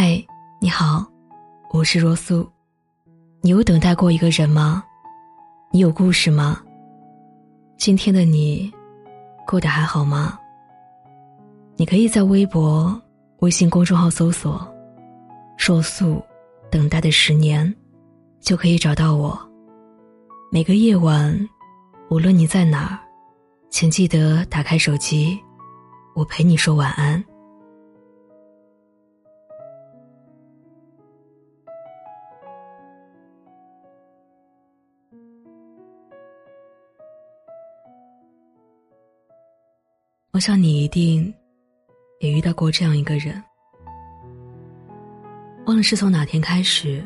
嗨，你好，我是若素。你有等待过一个人吗？你有故事吗？今天的你过得还好吗？你可以在微博、微信公众号搜索“若素等待的十年”，就可以找到我。每个夜晚，无论你在哪儿，请记得打开手机，我陪你说晚安。我想你一定也遇到过这样一个人，忘了是从哪天开始，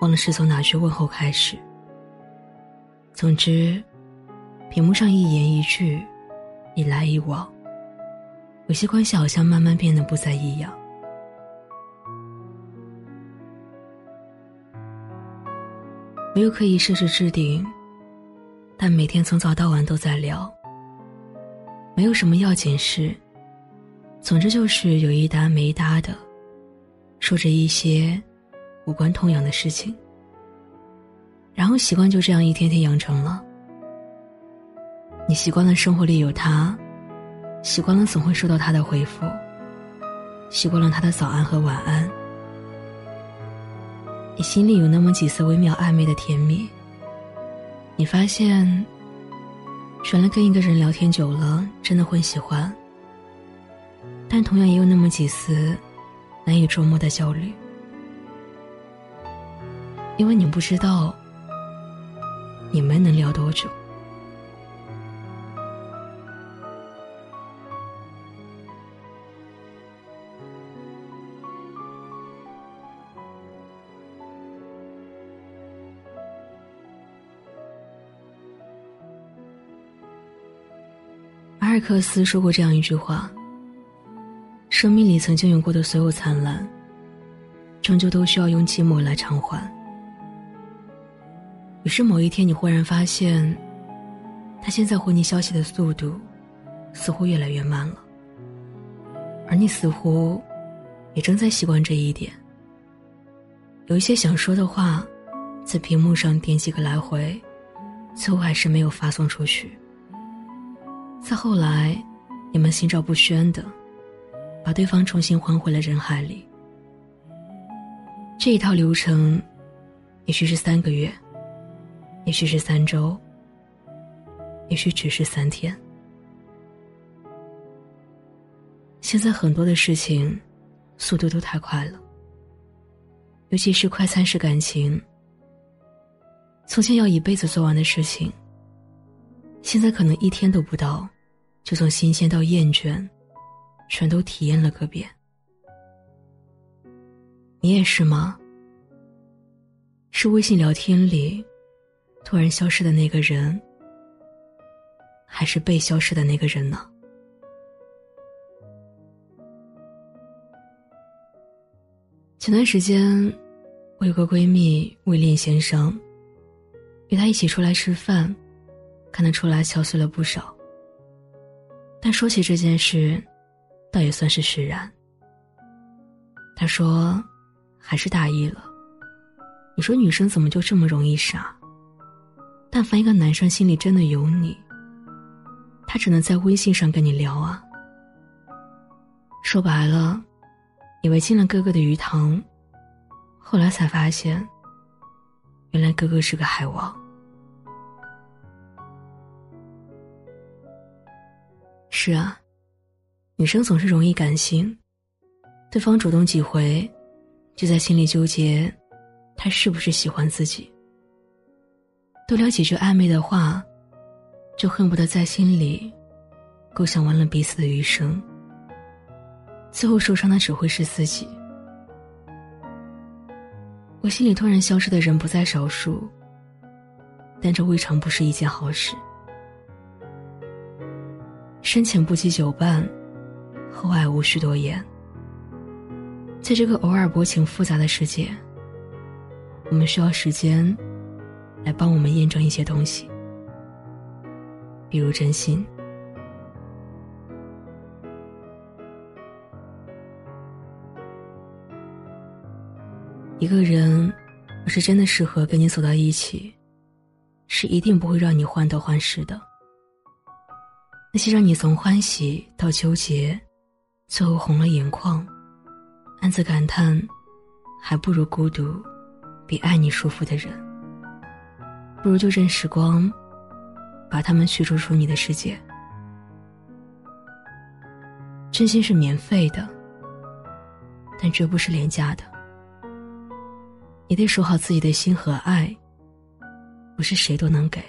忘了是从哪句问候开始。总之，屏幕上一言一句，一来一往，有些关系好像慢慢变得不再一样。没有刻意设置置顶，但每天从早到晚都在聊。没有什么要紧事，总之就是有一搭没一搭的，说着一些无关痛痒的事情。然后习惯就这样一天天养成了。你习惯了生活里有他，习惯了总会收到他的回复，习惯了他的早安和晚安。你心里有那么几丝微妙暧昧的甜蜜。你发现。原来跟一个人聊天久了，真的会喜欢。但同样也有那么几丝难以捉摸的焦虑，因为你不知道你们能聊多久。尔克斯说过这样一句话：“生命里曾经有过的所有灿烂，终究都需要用寂寞来偿还。”于是某一天，你忽然发现，他现在回你消息的速度，似乎越来越慢了，而你似乎也正在习惯这一点。有一些想说的话，在屏幕上点几个来回，最后还是没有发送出去。再后来，你们心照不宣的，把对方重新还回了人海里。这一套流程，也许是三个月，也许是三周，也许只是三天。现在很多的事情，速度都太快了，尤其是快餐式感情。从前要一辈子做完的事情，现在可能一天都不到。就从新鲜到厌倦，全都体验了个遍。你也是吗？是微信聊天里突然消失的那个人，还是被消失的那个人呢？前段时间，我有个闺蜜魏恋先生，与他一起出来吃饭，看得出来憔悴了不少。但说起这件事，倒也算是释然。他说：“还是大意了。你说女生怎么就这么容易傻？但凡一个男生心里真的有你，他只能在微信上跟你聊啊。说白了，以为进了哥哥的鱼塘，后来才发现，原来哥哥是个海王。”是啊，女生总是容易感性，对方主动几回，就在心里纠结，他是不是喜欢自己。多聊几句暧昧的话，就恨不得在心里构想完了彼此的余生。最后受伤的只会是自己。我心里突然消失的人不在少数，但这未尝不是一件好事。深浅不及久伴，厚爱无需多言。在这个偶尔薄情复杂的世界，我们需要时间来帮我们验证一些东西，比如真心。一个人，要是真的适合跟你走到一起，是一定不会让你患得患失的。那些让你从欢喜到纠结，最后红了眼眶，暗自感叹，还不如孤独，比爱你舒服的人，不如就任时光，把他们驱逐出你的世界。真心是免费的，但绝不是廉价的。你得守好自己的心和爱，不是谁都能给。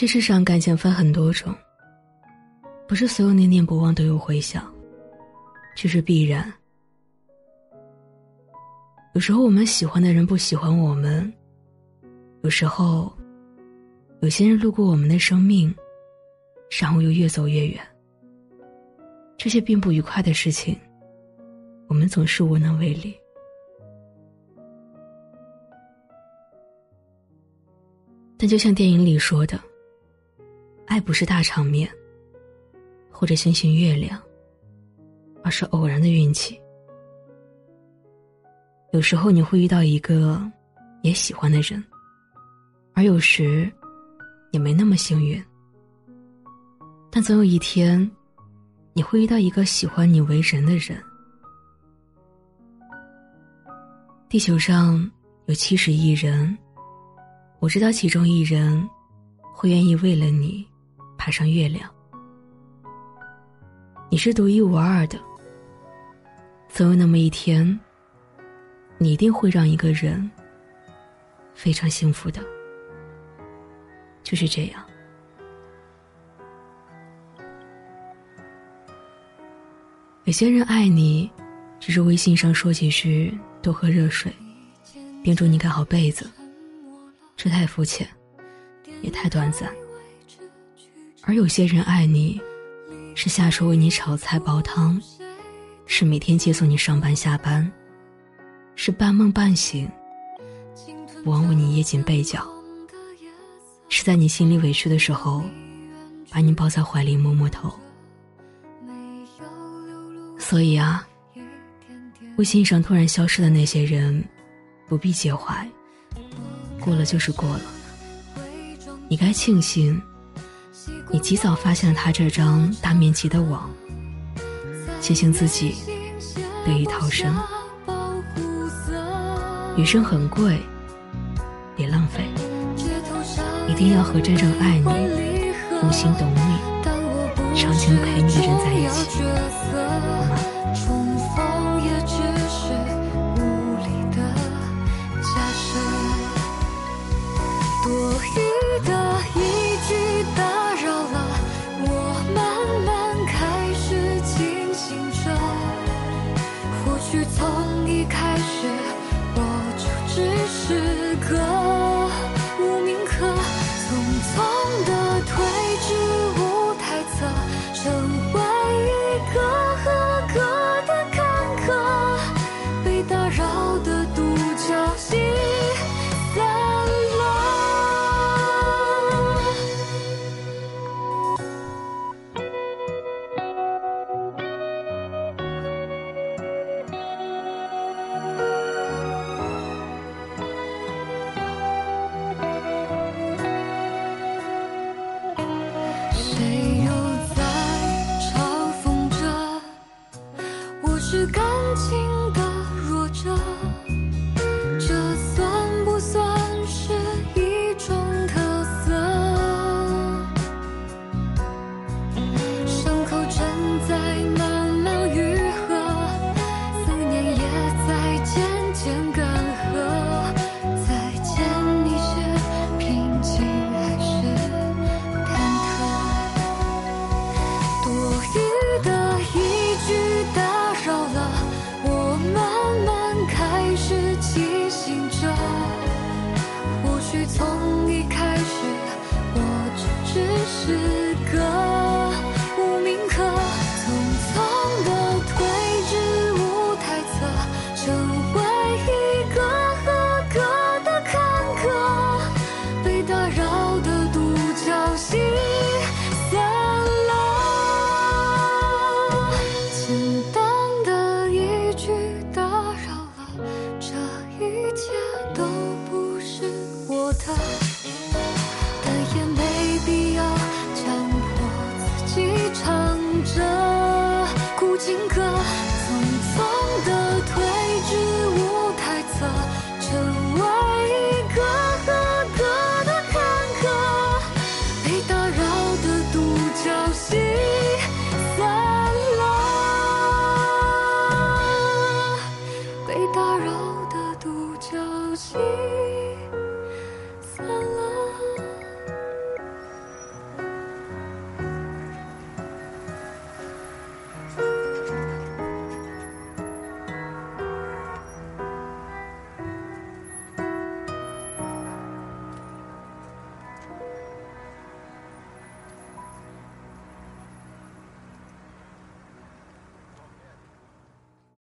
这世上感情分很多种，不是所有念念不忘都有回响，这是必然。有时候我们喜欢的人不喜欢我们，有时候有些人路过我们的生命，然后又越走越远。这些并不愉快的事情，我们总是无能为力。但就像电影里说的，爱不是大场面，或者星星月亮，而是偶然的运气。有时候你会遇到一个也喜欢的人，而有时也没那么幸运。但总有一天。你会遇到一个喜欢你为人的人。地球上有七十亿人，我知道其中一人会愿意为了你爬上月亮。你是独一无二的，总有那么一天，你一定会让一个人非常幸福的。就是这样。有些人爱你，只是微信上说几句“多喝热水”，叮嘱你盖好被子，这太肤浅，也太短暂。而有些人爱你，是下厨为你炒菜煲汤，是每天接送你上班下班，是半梦半醒，不忘为你掖紧被角，是在你心里委屈的时候，把你抱在怀里摸摸头。所以啊，微信上突然消失的那些人，不必介怀。过了就是过了。你该庆幸，你及早发现了他这张大面积的网。庆幸自己得以逃生。余生很贵，别浪费。一定要和真正爱你、用心懂你、长情陪你的人在一起。好吗情